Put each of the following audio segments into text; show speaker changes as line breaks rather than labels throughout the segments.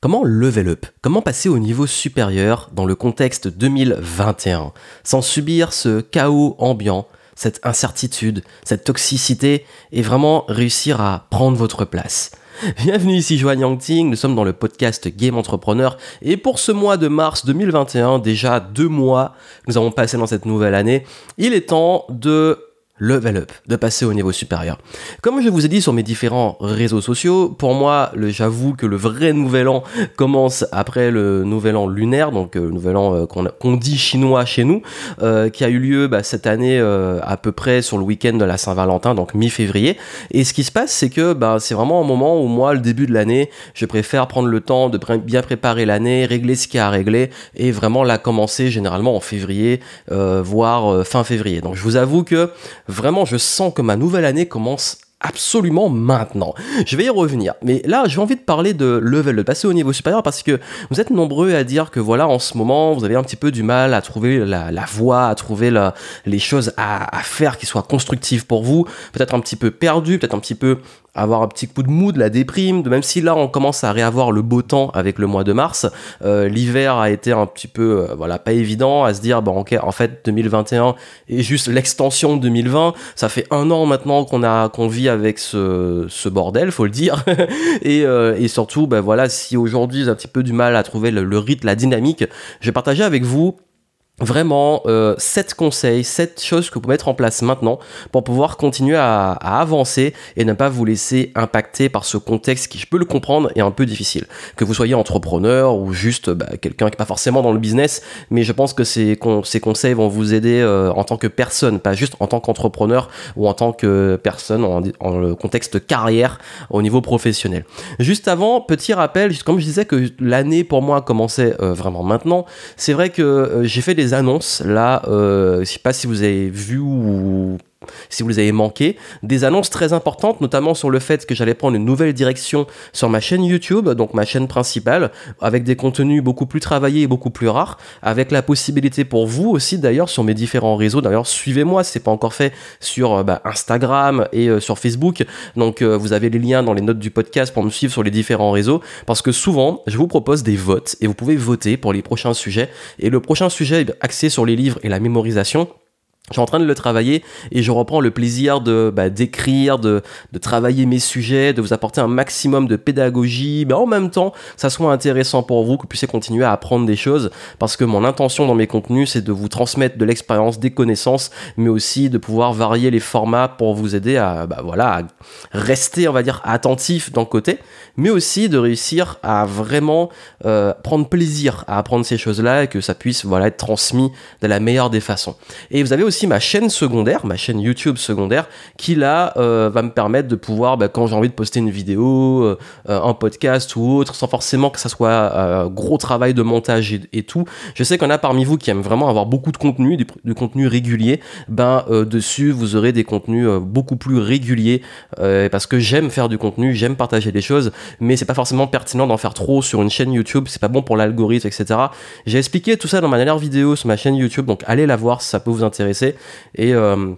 Comment level up? Comment passer au niveau supérieur dans le contexte 2021 sans subir ce chaos ambiant, cette incertitude, cette toxicité et vraiment réussir à prendre votre place. Bienvenue ici Joanne Yangting, nous sommes dans le podcast Game Entrepreneur et pour ce mois de mars 2021, déjà deux mois, nous avons passé dans cette nouvelle année, il est temps de level up, de passer au niveau supérieur. Comme je vous ai dit sur mes différents réseaux sociaux, pour moi, j'avoue que le vrai nouvel an commence après le nouvel an lunaire, donc euh, le nouvel an euh, qu'on dit chinois chez nous, euh, qui a eu lieu bah, cette année à peu près sur le week-end de la Saint-Valentin, donc mi-février. Et ce qui se passe, c'est que bah, c'est vraiment un moment où moi, le début de l'année, je préfère prendre le temps de bien préparer l'année, régler ce qu'il y a à régler, et vraiment la commencer généralement en février, voire fin février. Donc je vous avoue que Vraiment, je sens que ma nouvelle année commence absolument maintenant. Je vais y revenir. Mais là, j'ai envie de parler de level, de passer au niveau supérieur parce que vous êtes nombreux à dire que voilà, en ce moment, vous avez un petit peu du mal à trouver la, voie, à trouver les choses à, à faire qui soient constructives pour vous. Peut-être un petit peu perdu, peut-être un petit peu avoir un petit coup de mou, de la déprime, même si là on commence à réavoir le beau temps avec le mois de mars, euh, l'hiver a été un petit peu, euh, voilà, pas évident à se dire, bon ok, en fait 2021 est juste l'extension de 2020, ça fait un an maintenant qu'on a qu'on vit avec ce, ce bordel, faut le dire, et, euh, et, surtout, ben voilà, si aujourd'hui j'ai un petit peu du mal à trouver le, le rythme, la dynamique, je vais partager avec vous vraiment euh, 7 conseils, 7 choses que vous pouvez mettre en place maintenant pour pouvoir continuer à, avancer et ne pas vous laisser impacter par ce contexte qui, je peux le comprendre, est un peu difficile. Que vous soyez entrepreneur ou juste bah, quelqu'un qui n'est pas forcément dans le business, mais je pense que ces, ces conseils vont vous aider euh, en tant que personne, pas juste en tant qu'entrepreneur ou en tant que personne en, en, le contexte carrière au niveau professionnel. Juste avant, petit rappel, comme je disais que l'année pour moi commençait euh, vraiment maintenant, c'est vrai que euh, j'ai fait des annonces là. Euh, je sais pas si vous avez vu ou si vous les avez manqués, des annonces très importantes, notamment sur le fait que j'allais prendre une nouvelle direction sur ma chaîne YouTube, donc ma chaîne principale, avec des contenus beaucoup plus travaillés et beaucoup plus rares, avec la possibilité pour vous aussi d'ailleurs sur mes différents réseaux, d'ailleurs suivez-moi, c'est pas encore fait sur euh, bah, Instagram et euh, sur Facebook, donc euh, vous avez les liens dans les notes du podcast pour me suivre sur les différents réseaux, parce que souvent je vous propose des votes et vous pouvez voter pour les prochains sujets, et le prochain sujet axé sur les livres et la mémorisation, je suis en train de le travailler et je reprends le plaisir de bah, d'écrire, de, travailler mes sujets, de vous apporter un maximum de pédagogie, mais en même temps, ça soit intéressant pour vous, que vous puissiez continuer à apprendre des choses, parce que mon intention dans mes contenus, c'est de vous transmettre de l'expérience, des connaissances, mais aussi de pouvoir varier les formats pour vous aider à, bah, voilà, rester, on va dire, attentif d'un côté, mais aussi de réussir à vraiment euh, prendre plaisir à apprendre ces choses-là et que ça puisse voilà être transmis de la meilleure des façons. Et vous avez aussi ma chaîne secondaire, ma chaîne YouTube secondaire, qui là euh, va me permettre de pouvoir, bah, quand j'ai envie de poster une vidéo, euh, un podcast ou autre, sans forcément que ça soit euh, gros travail de montage et, tout. Je sais qu'on a parmi vous qui aiment vraiment avoir beaucoup de contenu, du, contenu régulier. Ben dessus, vous aurez des contenus beaucoup plus réguliers parce que j'aime faire du contenu, j'aime partager des choses, mais c'est pas forcément pertinent d'en faire trop sur une chaîne YouTube. C'est pas bon pour l'algorithme, etc. J'ai expliqué tout ça dans ma dernière vidéo sur ma chaîne YouTube, donc allez la voir si ça peut vous intéresser. Euh,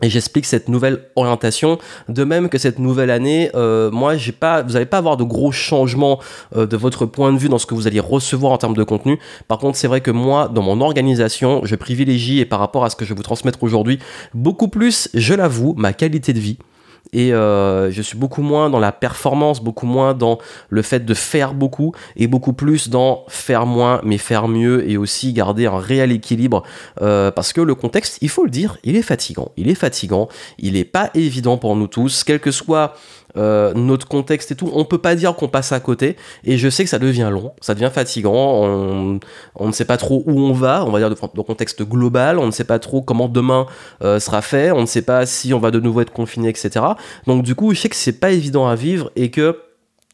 et j'explique cette nouvelle orientation. De même que cette nouvelle année, euh, moi, j'ai pas, vous n'allez pas avoir de gros changements euh, de votre point de vue dans ce que vous allez recevoir en termes de contenu. Par contre, c'est vrai que moi, dans mon organisation, je privilégie et par rapport à ce que je vais vous transmettre aujourd'hui, beaucoup plus, je l'avoue, ma qualité de vie et euh, je suis beaucoup moins dans la performance, beaucoup moins dans le fait de faire beaucoup et beaucoup plus dans faire moins mais faire mieux et aussi garder un réel équilibre euh, parce que le contexte, il faut le dire, il est fatigant. Il est fatigant, il est pas évident pour nous tous, quel que soit euh, notre contexte et tout, on peut pas dire qu'on passe à côté. Et je sais que ça devient long, ça devient fatigant. On, ne sait pas trop où on va, on va dire dans contexte global. On ne sait pas trop comment demain sera fait. On ne sait pas si on va de nouveau être confiné, etc. Donc du coup, je sais que c'est pas évident à vivre et que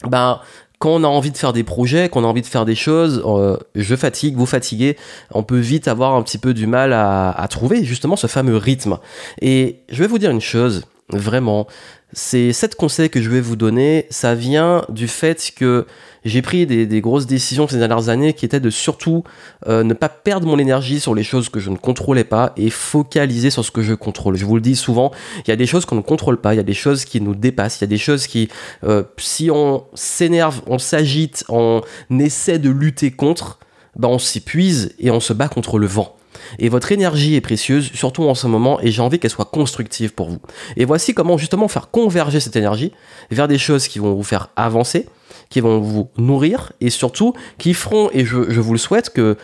ben quand on a envie de faire des projets, qu'on a envie de faire des choses, euh, je fatigue, vous fatiguez, on peut vite avoir un petit peu du mal à, trouver justement ce fameux rythme. Et je vais vous dire une chose, vraiment. Ces sept conseils que je vais vous donner, ça vient du fait que j'ai pris des, grosses décisions ces dernières années qui étaient de surtout euh, ne pas perdre mon énergie sur les choses que je ne contrôlais pas et focaliser sur ce que je contrôle. Je vous le dis souvent, il y a des choses qu'on ne contrôle pas, il y a des choses qui nous dépassent, il y a des choses qui, euh, si on s'énerve, on s'agite, on essaie de lutter contre, ben on s'épuise et on se bat contre le vent. Et votre énergie est précieuse, surtout en ce moment, et j'ai envie qu'elle soit constructive pour vous. Et voici comment justement faire converger cette énergie vers des choses qui vont vous faire avancer, qui vont vous nourrir, et surtout qui feront, et je, vous le souhaite, que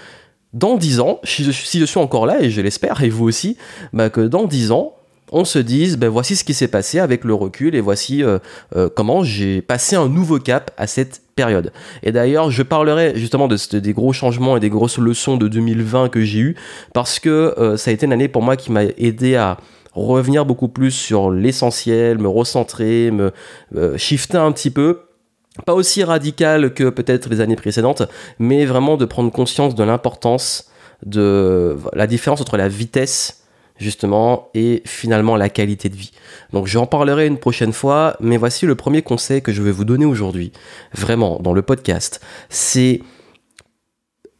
dans 10 ans, si je, suis encore là, et je l'espère, et vous aussi, bah, que dans 10 ans, on se dise, ben voici ce qui s'est passé avec le recul et voici euh, euh, comment j'ai passé un nouveau cap à cette période. Et d'ailleurs, je parlerai justement de, des gros changements et des grosses leçons de 2020 que j'ai eu parce que euh, ça a été une année pour moi qui m'a aidé à revenir beaucoup plus sur l'essentiel, me recentrer, me shifter un petit peu pas aussi radical que peut-être les années précédentes, mais vraiment de prendre conscience de l'importance de la différence entre la vitesse justement, et finalement la qualité de vie. Donc j'en parlerai une prochaine fois, mais voici le premier conseil que je vais vous donner aujourd'hui, vraiment, dans le podcast. C'est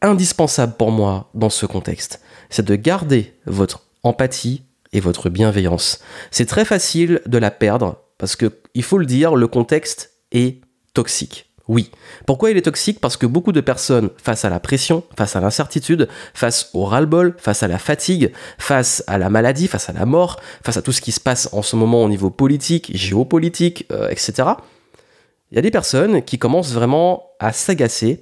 indispensable pour moi dans ce contexte. C'est de garder votre empathie et votre bienveillance. C'est très facile de la perdre, parce que, il faut le dire, le contexte est toxique. Oui. Pourquoi il est toxique? Parce que beaucoup de personnes, face à la pression, face à l'incertitude, face au ras-le-bol, face à la fatigue, face à la maladie, face à la mort, face à tout ce qui se passe en ce moment au niveau politique, géopolitique, euh, etc., il y a des personnes qui commencent vraiment à s'agacer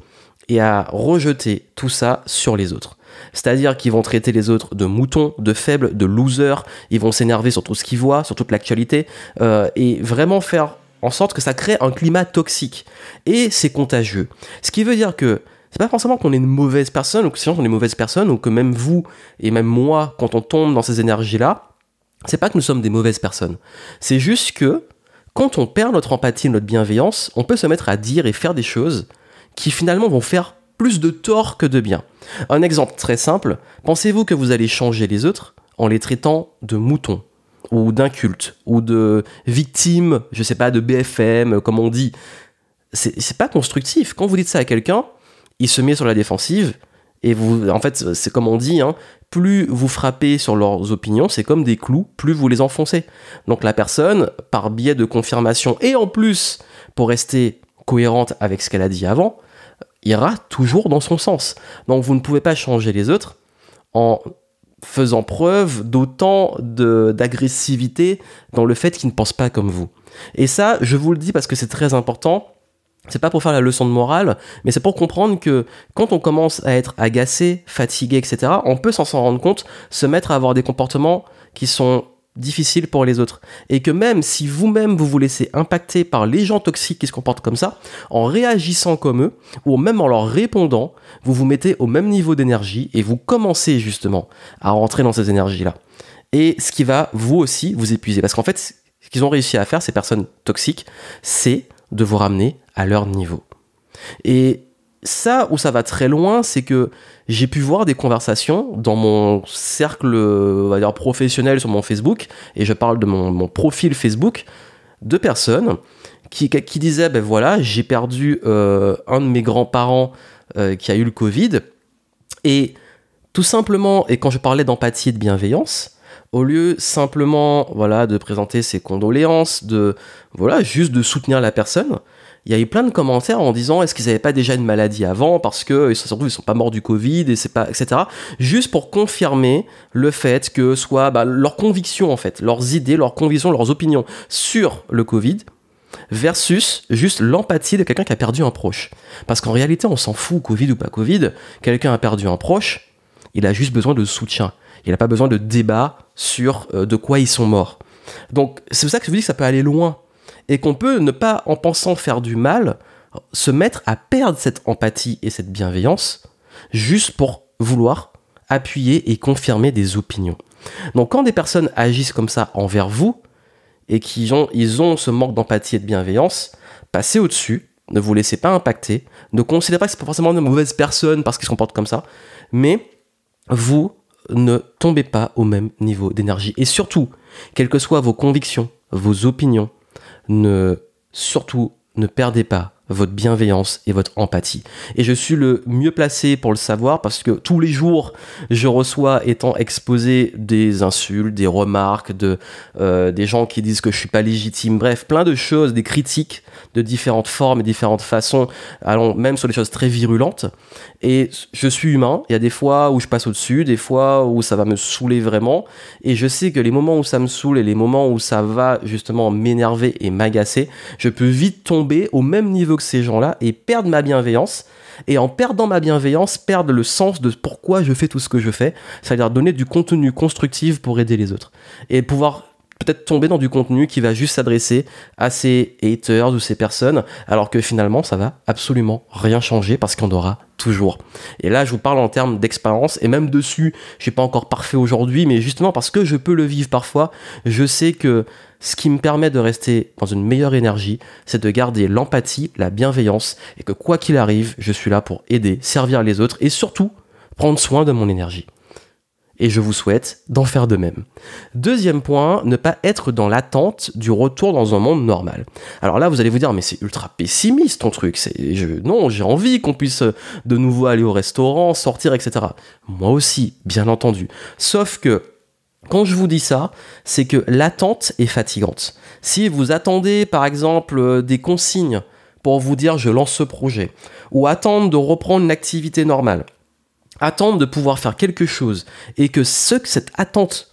et à rejeter tout ça sur les autres. C'est-à-dire qu'ils vont traiter les autres de moutons, de faibles, de losers, ils vont s'énerver sur tout ce qu'ils voient, sur toute l'actualité, euh, et vraiment faire en sorte que ça crée un climat toxique. Et c'est contagieux. Ce qui veut dire que c'est pas forcément qu'on est une mauvaise personne ou que sinon on est une mauvaise personne ou que même vous et même moi, quand on tombe dans ces énergies-là, c'est pas que nous sommes des mauvaises personnes. C'est juste que quand on perd notre empathie, notre bienveillance, on peut se mettre à dire et faire des choses qui finalement vont faire plus de tort que de bien. Un exemple très simple, pensez-vous que vous allez changer les autres en les traitant de moutons? Ou d'inculte ou de victime, je sais pas, de BFM, comme on dit. C'est pas constructif. Quand vous dites ça à quelqu'un, il se met sur la défensive et vous, en fait, c'est comme on dit, hein, plus vous frappez sur leurs opinions, c'est comme des clous, plus vous les enfoncez. Donc la personne, par biais de confirmation et en plus pour rester cohérente avec ce qu'elle a dit avant, ira toujours dans son sens. Donc vous ne pouvez pas changer les autres en faisant preuve d'autant d'agressivité dans le fait qu'ils ne pensent pas comme vous. Et ça, je vous le dis parce que c'est très important. C'est pas pour faire la leçon de morale, mais c'est pour comprendre que quand on commence à être agacé, fatigué, etc., on peut s'en rendre compte, se mettre à avoir des comportements qui sont difficile pour les autres. Et que même si vous-même vous vous laissez impacter par les gens toxiques qui se comportent comme ça, en réagissant comme eux, ou même en leur répondant, vous vous mettez au même niveau d'énergie et vous commencez justement à rentrer dans ces énergies-là. Et ce qui va vous aussi vous épuiser. Parce qu'en fait, ce qu'ils ont réussi à faire, ces personnes toxiques, c'est de vous ramener à leur niveau. Et ça où ça va très loin, c'est que j'ai pu voir des conversations dans mon cercle on va dire, professionnel sur mon Facebook, et je parle de mon, profil Facebook, de personnes qui, disaient, ben voilà, j'ai perdu euh, un de mes grands-parents euh, qui a eu le Covid, et tout simplement, et quand je parlais d'empathie et de bienveillance, au lieu simplement voilà de présenter ses condoléances, de voilà juste de soutenir la personne, il y a eu plein de commentaires en disant est-ce qu'ils n'avaient pas déjà une maladie avant parce que surtout ils sont pas morts du Covid et c'est pas etc. Juste pour confirmer le fait que soit bah, leurs convictions en fait, leurs idées, leurs convictions, leurs opinions sur le Covid versus juste l'empathie de quelqu'un qui a perdu un proche. Parce qu'en réalité on s'en fout Covid ou pas Covid, quelqu'un a perdu un proche, il a juste besoin de soutien. Il n'a pas besoin de débat sur euh, de quoi ils sont morts. Donc c'est pour ça que je vous dis que ça peut aller loin et qu'on peut ne pas, en pensant faire du mal, se mettre à perdre cette empathie et cette bienveillance juste pour vouloir appuyer et confirmer des opinions. Donc quand des personnes agissent comme ça envers vous et qu'ils ont, ils ont ce manque d'empathie et de bienveillance, passez au-dessus, ne vous laissez pas impacter, ne considérez pas que c'est forcément de mauvaises personnes parce qu'ils se comportent comme ça, mais vous ne tombez pas au même niveau d'énergie. Et surtout, quelles que soient vos convictions, vos opinions. Ne surtout ne perdez pas votre bienveillance et votre empathie. Et je suis le mieux placé pour le savoir parce que tous les jours, je reçois, étant exposé, des insultes, des remarques, de, euh, des gens qui disent que je suis pas légitime, bref, plein de choses, des critiques de différentes formes et différentes façons, allons même sur des choses très virulentes. Et je suis humain, il y a des fois où je passe au-dessus, des fois où ça va me saouler vraiment, et je sais que les moments où ça me saoule et les moments où ça va justement m'énerver et m'agacer, je peux vite tomber au même niveau ces gens-là et perdre ma bienveillance. Et en perdant ma bienveillance, perdre le sens de pourquoi je fais tout ce que je fais, c'est-à-dire donner du contenu constructif pour aider les autres. Et pouvoir peut-être tomber dans du contenu qui va juste s'adresser à ces haters ou ces personnes, alors que finalement ça va absolument rien changer parce qu'on aura toujours. Et là, je vous parle en termes d'expérience et même dessus, je suis pas encore parfait aujourd'hui, mais justement parce que je peux le vivre parfois, je sais que ce qui me permet de rester dans une meilleure énergie, c'est de garder l'empathie, la bienveillance et que quoi qu'il arrive, je suis là pour aider, servir les autres et surtout prendre soin de mon énergie et je vous souhaite d'en faire de même. Deuxième point, ne pas être dans l'attente du retour dans un monde normal. Alors là, vous allez vous dire, mais c'est ultra pessimiste ton truc. Je, non, j'ai envie qu'on puisse de nouveau aller au restaurant, sortir, etc. Moi aussi, bien entendu. Sauf que quand je vous dis ça, c'est que l'attente est fatigante. Si vous attendez, par exemple, des consignes pour vous dire je lance ce projet, ou attendre de reprendre une activité normale, attendre de pouvoir faire quelque chose et que ce, cette attente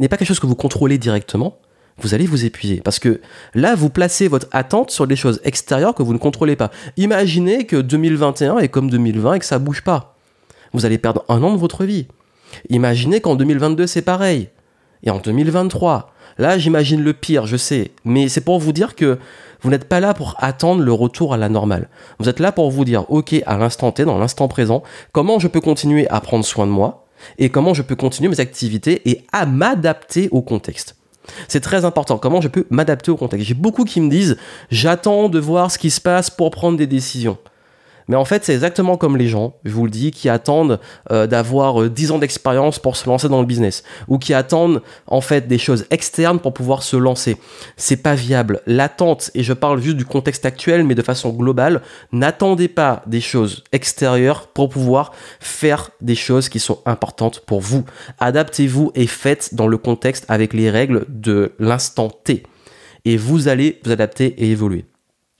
n'est pas quelque chose que vous contrôlez directement, vous allez vous épuiser. Parce que là, vous placez votre attente sur des choses extérieures que vous ne contrôlez pas. Imaginez que 2021 est comme 2020 et que ça bouge pas. Vous allez perdre un an de votre vie. Imaginez qu'en 2022, c'est pareil. Et en 2023. Là, j'imagine le pire, je sais. Mais c'est pour vous dire que vous n'êtes pas là pour attendre le retour à la normale. Vous êtes là pour vous dire, ok, à l'instant T, dans l'instant présent, comment je peux continuer à prendre soin de moi et comment je peux continuer mes activités et à m'adapter au contexte. C'est très important. Comment je peux m'adapter au contexte? J'ai beaucoup qui me disent j'attends de voir ce qui se passe pour prendre des décisions. Mais en fait, c'est exactement comme les gens, je vous le dis, qui attendent euh, d'avoir 10 euh, ans d'expérience pour se lancer dans le business ou qui attendent en fait des choses externes pour pouvoir se lancer. C'est pas viable. L'attente, et je parle juste du contexte actuel, mais de façon globale, n'attendez pas des choses extérieures pour pouvoir faire des choses qui sont importantes pour vous. Adaptez-vous et faites dans le contexte avec les règles de l'instant T. Et vous allez vous adapter et évoluer.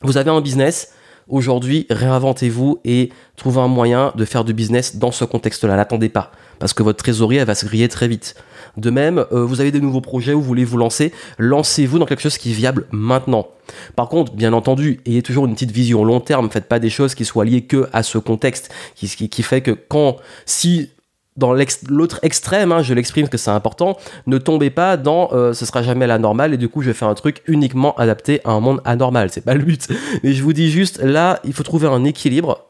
Vous avez un business, Aujourd'hui, réinventez-vous et trouvez un moyen de faire du business dans ce contexte-là. N'attendez pas, parce que votre trésorerie, va se griller très vite. De même, euh, vous avez des nouveaux projets où vous voulez vous lancer, lancez-vous dans quelque chose qui est viable maintenant. Par contre, bien entendu, ayez toujours une petite vision long terme, faites pas des choses qui soient liées que à ce contexte, qui, qui, qui fait que quand, si dans l'autre extrême, hein, je l'exprime parce que c'est important, ne tombez pas dans euh, ce sera jamais la normale et du coup je vais faire un truc uniquement adapté à un monde anormal. C'est pas le but. Mais je vous dis juste, là, il faut trouver un équilibre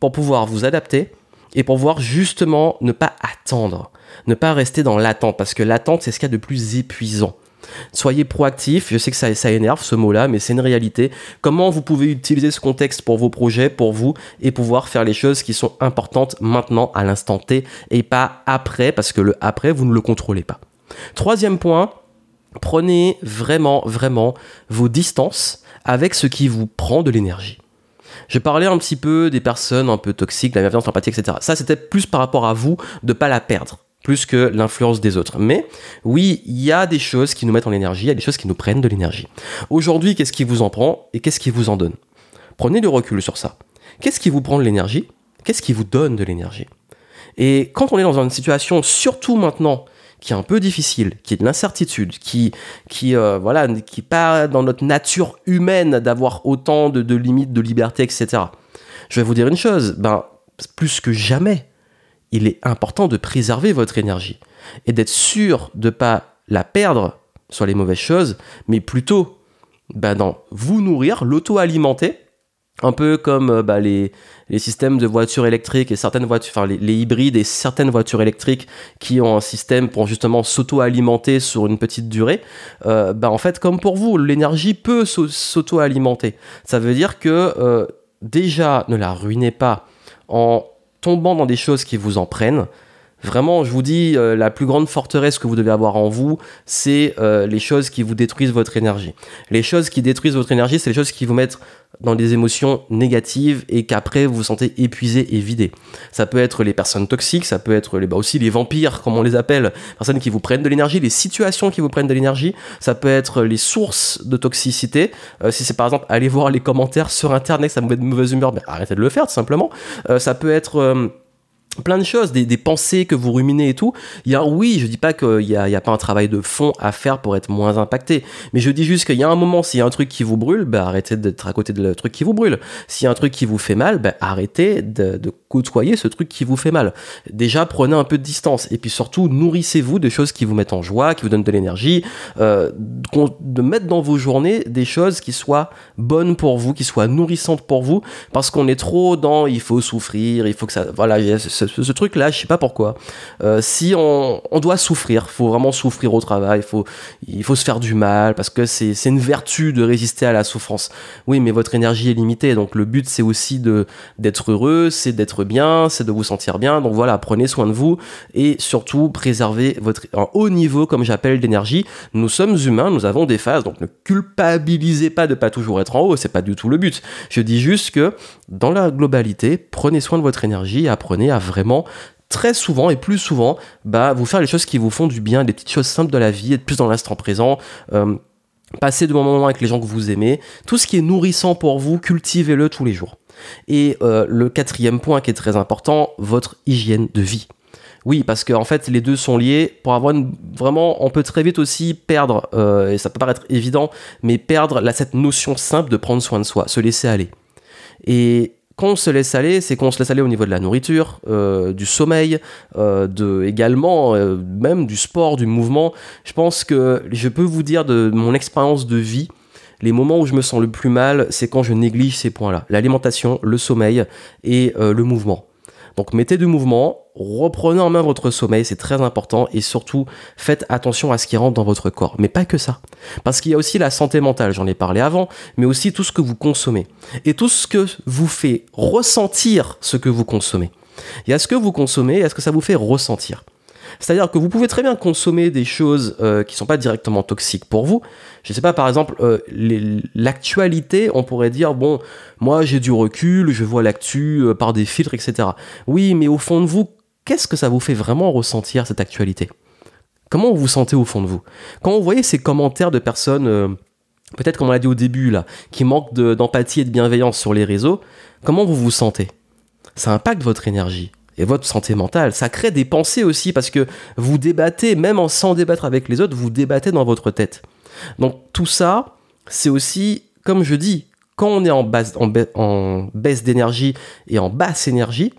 pour pouvoir vous adapter et pour pouvoir justement ne pas attendre, ne pas rester dans l'attente parce que l'attente c'est ce qu'il y a de plus épuisant. Soyez proactif, je sais que ça, énerve ce mot-là, mais c'est une réalité. Comment vous pouvez utiliser ce contexte pour vos projets, pour vous, et pouvoir faire les choses qui sont importantes maintenant, à l'instant T, et pas après, parce que le après, vous ne le contrôlez pas. Troisième point, prenez vraiment, vraiment vos distances avec ce qui vous prend de l'énergie. Je parlais un petit peu des personnes un peu toxiques, la bienveillance, l'empathie, etc. Ça, c'était plus par rapport à vous de pas la perdre plus que l'influence des autres. Mais oui, il y a des choses qui nous mettent en énergie, il y a des choses qui nous prennent de l'énergie. Aujourd'hui, qu'est-ce qui vous en prend et qu'est-ce qui vous en donne? Prenez le recul sur ça. Qu'est-ce qui vous prend de l'énergie? Qu'est-ce qui vous donne de l'énergie? Et quand on est dans une situation, surtout maintenant, qui est un peu difficile, qui est de l'incertitude, qui, qui euh, voilà, qui pas dans notre nature humaine d'avoir autant de, de limites, de liberté, etc. Je vais vous dire une chose, ben plus que jamais, il est important de préserver votre énergie et d'être sûr de ne pas la perdre sur les mauvaises choses, mais plutôt bah, vous nourrir, l'auto-alimenter, un peu comme euh, bah, les, systèmes de voitures électriques et certaines voitures, enfin les, hybrides et certaines voitures électriques qui ont un système pour justement s'auto-alimenter sur une petite durée, euh, bah, en fait comme pour vous, l'énergie peut s'auto-alimenter. Ça veut dire que euh, déjà ne la ruinez pas en tombant dans des choses qui vous en prennent, Vraiment, je vous dis, euh, la plus grande forteresse que vous devez avoir en vous, c'est euh, les choses qui vous détruisent votre énergie. Les choses qui détruisent votre énergie, c'est les choses qui vous mettent dans des émotions négatives et qu'après vous vous sentez épuisé et vidé. Ça peut être les personnes toxiques, ça peut être bah aussi les vampires, comme on les appelle, personnes qui vous prennent de l'énergie, les situations qui vous prennent de l'énergie, ça peut être les sources de toxicité. Euh, si c'est par exemple aller voir les commentaires sur internet, ça vous met de mauvaise humeur, arrêtez de le faire tout simplement. ça peut être plein de choses, des, pensées que vous ruminez et tout. Il y a, oui, je dis pas qu'il y y a pas un travail de fond à faire pour être moins impacté, mais je dis juste qu'il y a un moment, s'il y a un truc qui vous brûle, bah, arrêtez d'être à côté de le truc qui vous brûle. S'il y a un truc qui vous fait mal, bah, arrêtez de, de, côtoyer ce truc qui vous fait mal. Déjà, prenez un peu de distance et puis surtout, nourrissez-vous de choses qui vous mettent en joie, qui vous donnent de l'énergie, euh, de mettre dans vos journées des choses qui soient bonnes pour vous, qui soient nourrissantes pour vous, parce qu'on est trop dans il faut souffrir, il faut que ça, voilà, ce, truc-là, je sais pas pourquoi. Euh, si on, doit souffrir, faut vraiment souffrir au travail, faut, il faut se faire du mal, parce que c'est une vertu de résister à la souffrance. Oui, mais votre énergie est limitée, donc le but c'est aussi d'être heureux, c'est d'être bien, c'est de vous sentir bien. Donc voilà, prenez soin de vous et surtout préservez votre un haut niveau, comme j'appelle, d'énergie. Nous sommes humains, nous avons des phases, donc ne culpabilisez pas de pas toujours être en haut, c'est pas du tout le but. Je dis juste que dans la globalité, prenez soin de votre énergie et apprenez à vraiment très souvent et plus souvent, bah, vous faire les choses qui vous font du bien, des petites choses simples de la vie, être plus dans l'instant présent. Euh, passer de moments avec les gens que vous aimez, tout ce qui est nourrissant pour vous, cultivez-le tous les jours. Et euh, le quatrième point qui est très important, votre hygiène de vie. Oui, parce qu'en en fait, les deux sont liés. Pour avoir vraiment, on peut très vite aussi perdre, euh, et ça peut paraître évident, mais perdre cette notion simple de prendre soin de soi, se laisser aller. Et quand on se laisse aller, c'est qu'on se laisse aller au niveau de la nourriture, euh, du sommeil, euh, de également euh, même du sport, du mouvement. Je pense que je peux vous dire de mon expérience de vie, les moments où je me sens le plus mal, c'est quand je néglige ces points-là l'alimentation, le sommeil et le mouvement. Donc mettez du mouvement, reprenez en main votre sommeil, c'est très important, et surtout faites attention à ce qui rentre dans votre corps. Mais pas que ça. Parce qu'il y a aussi la santé mentale, j'en ai parlé avant, mais aussi tout ce que vous consommez. Et tout ce que vous fait ressentir ce que vous consommez. Il y a ce que vous consommez, et ce que ça vous fait ressentir. C'est-à-dire que vous pouvez très bien consommer des choses euh, qui ne sont pas directement toxiques pour vous. Je ne sais pas, par exemple, euh, l'actualité, on pourrait dire, bon, moi j'ai du recul, je vois l'actu euh, par des filtres, etc. Oui, mais au fond de vous, qu'est-ce que ça vous fait vraiment ressentir cette actualité? Comment vous vous sentez au fond de vous? Quand vous voyez ces commentaires de personnes, peut-être comme on l'a dit au début, là, qui manquent d'empathie et de bienveillance sur les réseaux, comment vous vous sentez? Ça impacte votre énergie? Et votre santé mentale. Ça crée des pensées aussi parce que vous débattez, même en sans débattre avec les autres, vous débattez dans votre tête. Donc tout ça, c'est aussi, comme je dis, quand on est en, baisse, d'énergie et en basse énergie,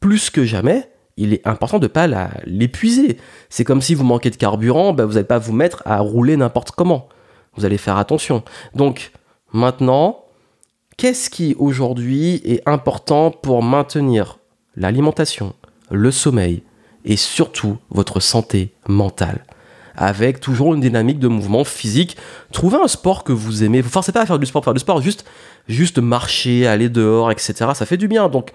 plus que jamais, il est important de ne pas l'épuiser. C'est comme si vous manquez de carburant, ben vous n'allez pas vous mettre à rouler n'importe comment. Vous allez faire attention. Donc maintenant, qu'est-ce qui aujourd'hui est important pour maintenir l'alimentation, le sommeil et surtout votre santé mentale. Avec toujours une dynamique de mouvement physique. Trouvez un sport que vous aimez. Vous forcez pas à faire du sport, faire du sport, juste, juste marcher, aller dehors, etc. Ça fait du bien. Donc,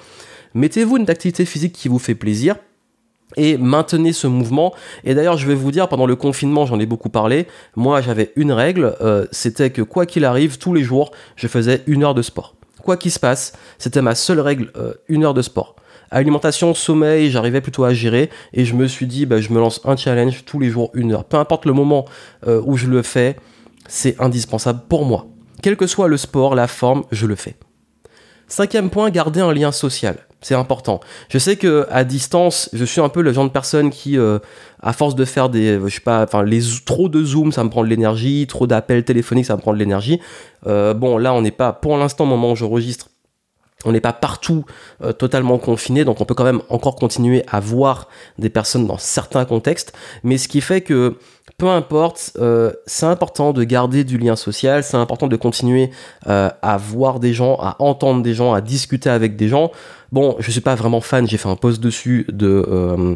mettez-vous une activité physique qui vous fait plaisir et maintenez ce mouvement. Et d'ailleurs, je vais vous dire, pendant le confinement, j'en ai beaucoup parlé, moi j'avais une règle, euh, c'était que quoi qu'il arrive, tous les jours, je faisais une heure de sport. Quoi qu'il se passe, c'était ma seule règle, euh, une heure de sport. Alimentation, sommeil, j'arrivais plutôt à gérer et je me suis dit, bah, je me lance un challenge tous les jours, une heure. Peu importe le moment euh, où je le fais, c'est indispensable pour moi. Quel que soit le sport, la forme, je le fais. Cinquième point, garder un lien social. C'est important. Je sais que à distance, je suis un peu le genre de personne qui, euh, à force de faire des, je sais pas, enfin les trop de zoom, ça me prend de l'énergie, trop d'appels téléphoniques, ça me prend de l'énergie. Euh, bon, là, on n'est pas, pour l'instant, au moment où je registre, on n'est pas partout euh, totalement confiné, donc on peut quand même encore continuer à voir des personnes dans certains contextes, mais ce qui fait que peu importe, euh, c'est important de garder du lien social, c'est important de continuer euh, à voir des gens, à entendre des gens, à discuter avec des gens. Bon, je suis pas vraiment fan, j'ai fait un post dessus de, euh,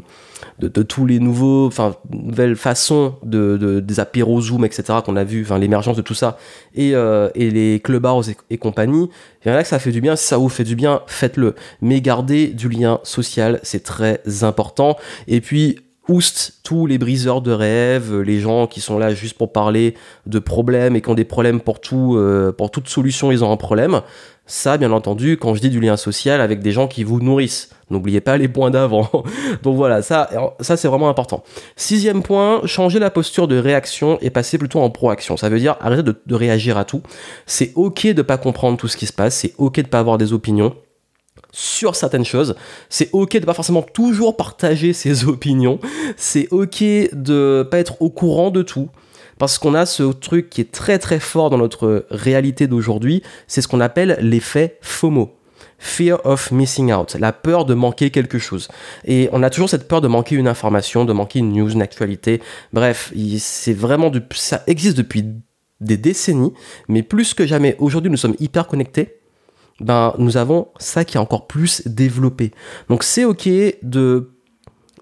tous les nouveaux, enfin, nouvelles façons de, de, des apéros Zoom, etc., qu'on a vu, enfin, l'émergence de tout ça, et, euh, les clubhouse et, compagnie. Il y que ça fait du bien, si ça vous fait du bien, faites-le. Mais gardez du lien social, c'est très important. Et puis, oust tous les briseurs de rêves, les gens qui sont là juste pour parler de problèmes et qui ont des problèmes pour euh, pour toute solution, ils ont un problème. Ça, bien entendu, quand je dis du lien social avec des gens qui vous nourrissent. N'oubliez pas les points d'avant. Donc voilà, ça, c'est vraiment important. Sixième point, changer la posture de réaction et passer plutôt en proaction. Ça veut dire arrêter de, réagir à tout. C'est ok de pas comprendre tout ce qui se passe, c'est ok de pas avoir des opinions sur certaines choses. C'est ok de pas forcément toujours partager ses opinions. C'est ok de pas être au courant de tout. Parce qu'on a ce truc qui est très très fort dans notre réalité d'aujourd'hui, c'est ce qu'on appelle l'effet FOMO. Fear of missing out, la peur de manquer quelque chose. Et on a toujours cette peur de manquer une information, de manquer une news, une actualité. Bref, c'est vraiment du, ça existe depuis des décennies, mais plus que jamais, aujourd'hui nous sommes hyper connectés ben, nous avons ça qui est encore plus développé. Donc c'est ok de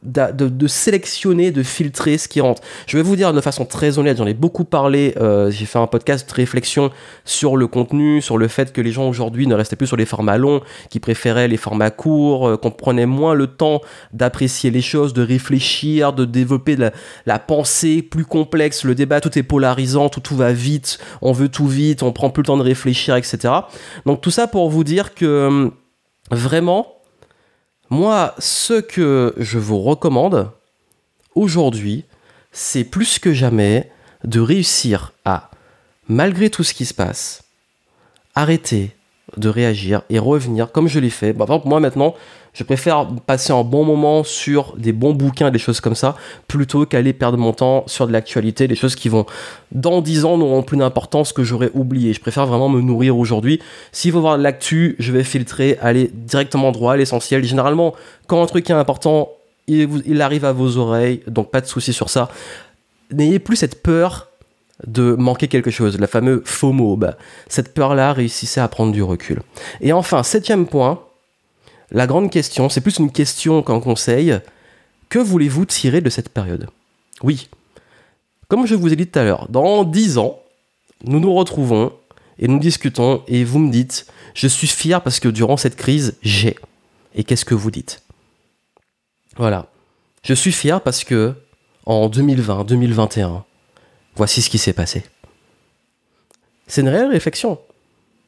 de, de, sélectionner, de filtrer ce qui rentre. Je vais vous dire de façon très honnête, j'en ai beaucoup parlé, euh, j'ai fait un podcast de réflexion sur le contenu, sur le fait que les gens aujourd'hui ne restaient plus sur les formats longs, qui préféraient les formats courts, euh, qu'on prenait moins le temps d'apprécier les choses, de réfléchir, de développer la, la, pensée plus complexe, le débat tout est polarisant, tout, tout va vite, on veut tout vite, on prend plus le temps de réfléchir, etc. Donc tout ça pour vous dire que vraiment, moi, ce que je vous recommande aujourd'hui, c'est plus que jamais de réussir à, malgré tout ce qui se passe, arrêter de réagir et revenir comme je l'ai fait. Bah, par exemple, moi maintenant, je préfère passer un bon moment sur des bons bouquins, des choses comme ça, plutôt qu'aller perdre mon temps sur de l'actualité, des choses qui vont, dans 10 ans, n'auront plus d'importance que j'aurais oublié. Je préfère vraiment me nourrir aujourd'hui. S'il faut voir l'actu, je vais filtrer, aller directement droit à l'essentiel. Généralement, quand un truc est important, il, arrive à vos oreilles, donc pas de souci sur ça. N'ayez plus cette peur de manquer quelque chose, la fameuse FOMO. Bah, cette peur-là, réussissait à prendre du recul. Et enfin, septième point, la grande question, c'est plus une question qu'un conseil. Que voulez-vous tirer de cette période? Oui, comme je vous ai dit tout à l'heure, dans 10 ans, nous nous retrouvons et nous discutons et vous me dites, je suis fier parce que durant cette crise, j'ai. Et qu'est-ce que vous dites? Voilà. Je suis fier parce que en 2020, 2021, voici ce qui s'est passé. C'est une réelle réflexion.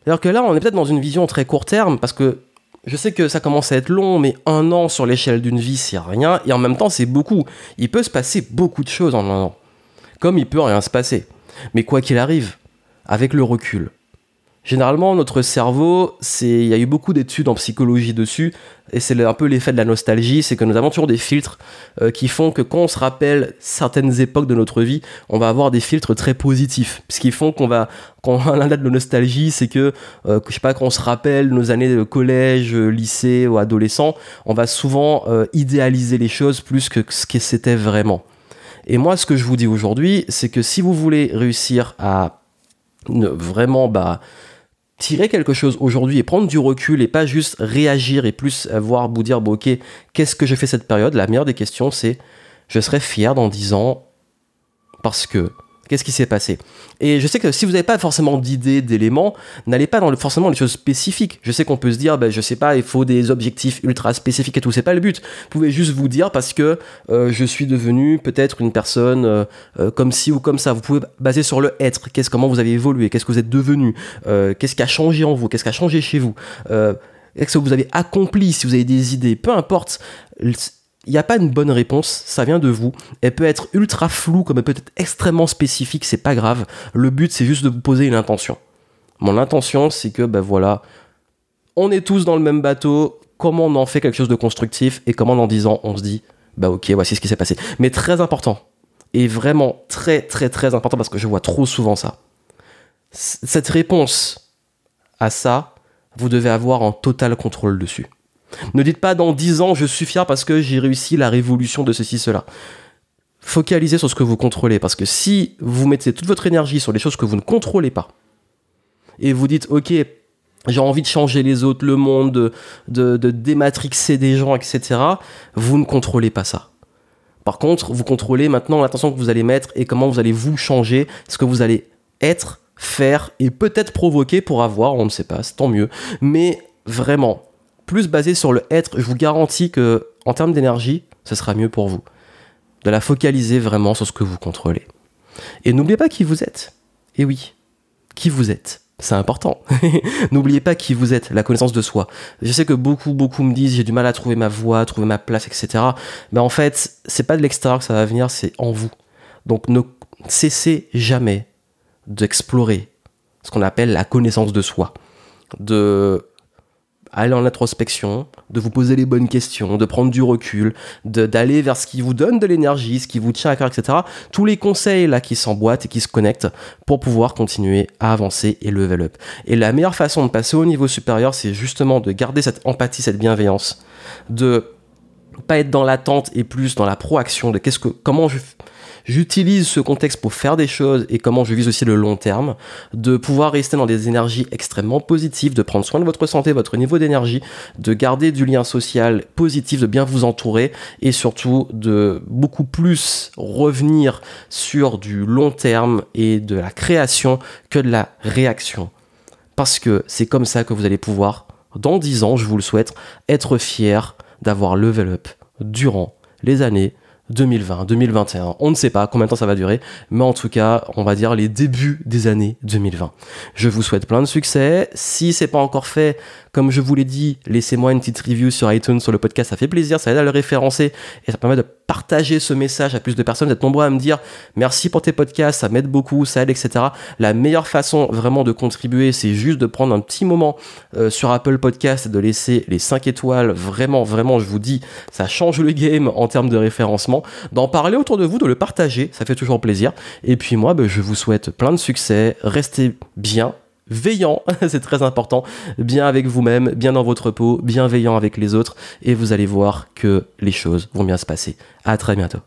Alors que là, on est peut-être dans une vision très court terme parce que je sais que ça commence à être long, mais un an sur l'échelle d'une vie, c'est rien. Et en même temps, c'est beaucoup. Il peut se passer beaucoup de choses en un an. Comme il peut rien se passer. Mais quoi qu'il arrive, avec le recul, Généralement, notre cerveau, c'est, il y a eu beaucoup d'études en psychologie dessus, et c'est un peu l'effet de la nostalgie, c'est que nous avons toujours des filtres euh, qui font que quand on se rappelle certaines époques de notre vie, on va avoir des filtres très positifs, ce qui font qu'on va, quand on a de nostalgie, c'est que, euh, je sais pas, quand on se rappelle nos années de collège, lycée ou adolescent, on va souvent euh, idéaliser les choses plus que ce que c'était vraiment. Et moi, ce que je vous dis aujourd'hui, c'est que si vous voulez réussir à vraiment, bah, tirer quelque chose aujourd'hui et prendre du recul et pas juste réagir et plus avoir vous dire bon ok qu'est-ce que j'ai fait cette période? La meilleure des questions c'est je serais fier dans 10 ans parce que Qu'est-ce qui s'est passé? Et je sais que si vous n'avez pas forcément d'idées, d'éléments, n'allez pas dans le, forcément les choses spécifiques. Je sais qu'on peut se dire, ben, je sais pas, il faut des objectifs ultra spécifiques et tout, c'est pas le but. Vous pouvez juste vous dire parce que euh, je suis devenu peut-être une personne euh, euh, comme ci ou comme ça. Vous pouvez baser sur le être. Qu'est-ce, comment vous avez évolué? Qu'est-ce que vous êtes devenu? Qu'est-ce qui a changé en vous? Qu'est-ce qui a changé chez vous? Qu'est-ce que vous avez accompli Si vous avez des idées, peu importe il n'y a pas une bonne réponse, ça vient de vous. Elle peut être ultra floue, comme elle peut être extrêmement spécifique, c'est pas grave. Le but, c'est juste de vous poser une intention. Mon intention, c'est que, ben voilà, on est tous dans le même bateau, comment on en fait quelque chose de constructif, et comment 10 ans, on se dit, bah ok, voici ce qui s'est passé. Mais très important, et vraiment très très très important, parce que je vois trop souvent ça. Cette réponse à ça, vous devez avoir un total contrôle dessus. Ne dites pas dans 10 ans je suis fier parce que j'ai réussi la révolution de ceci, cela. focalisez sur ce que vous contrôlez. Parce que si vous mettez toute votre énergie sur les choses que vous ne contrôlez pas, et vous dites, ok, j'ai envie de changer les autres, le monde, de, de, dématrixer des gens, etc., vous ne contrôlez pas ça. Par contre, vous contrôlez maintenant l'attention que vous allez mettre et comment vous allez vous changer, ce que vous allez être, faire et peut-être provoquer pour avoir, on ne sait pas, c'est tant mieux. Mais vraiment, plus basé sur le être, je vous garantis que en termes d'énergie, ce sera mieux pour vous. De la focaliser vraiment sur ce que vous contrôlez. Et n'oubliez pas qui vous êtes. Et oui, qui vous êtes c'est important. N'oubliez pas qui vous êtes, la connaissance de soi. Je sais que beaucoup, beaucoup me disent j'ai du mal à trouver ma voie, trouver ma place, etc. Mais en fait, c'est pas de l'extérieur que ça va venir, c'est en vous. Donc ne cessez jamais d'explorer ce qu'on appelle la connaissance de soi. De aller en introspection, de vous poser les bonnes questions, de prendre du recul, d'aller vers ce qui vous donne de l'énergie, ce qui vous tient à cœur, etc. Tous les conseils là qui s'emboîtent et qui se connectent pour pouvoir continuer à avancer et level up. Et la meilleure façon de passer au niveau supérieur, c'est justement de garder cette empathie, cette bienveillance, de pas être dans l'attente et plus dans la proaction de qu'est-ce que comment je j'utilise ce contexte pour faire des choses et comment je vise aussi le long terme, de pouvoir rester dans des énergies extrêmement positives, de prendre soin de votre santé, votre niveau d'énergie, de garder du lien social positif, de bien vous entourer et surtout de beaucoup plus revenir sur du long terme et de la création que de la réaction. Parce que c'est comme ça que vous allez pouvoir, dans 10 ans, je vous le souhaite, être fier d'avoir level up durant les années 2020, 2021. On ne sait pas combien de temps ça va durer, mais en tout cas, on va dire les débuts des années 2020. Je vous souhaite plein de succès. Si c'est pas encore fait, comme je vous l'ai dit, laissez-moi une petite review sur iTunes, sur le podcast, ça fait plaisir, ça aide à le référencer et ça permet de partager ce message à plus de personnes, d'être nombreux à me dire merci pour tes podcasts, ça m'aide beaucoup, ça aide, etc. La meilleure façon vraiment de contribuer, c'est juste de prendre un petit moment euh, sur Apple Podcast et de laisser les 5 étoiles. Vraiment, vraiment, je vous dis, ça change le game en termes de référencement. D'en parler autour de vous, de le partager, ça fait toujours plaisir. Et puis moi, ben, je vous souhaite plein de succès, restez bien, veillant, c'est très important, bien avec vous-même, bien dans votre peau, bienveillant avec les autres, et vous allez voir que les choses vont bien se passer. À très bientôt.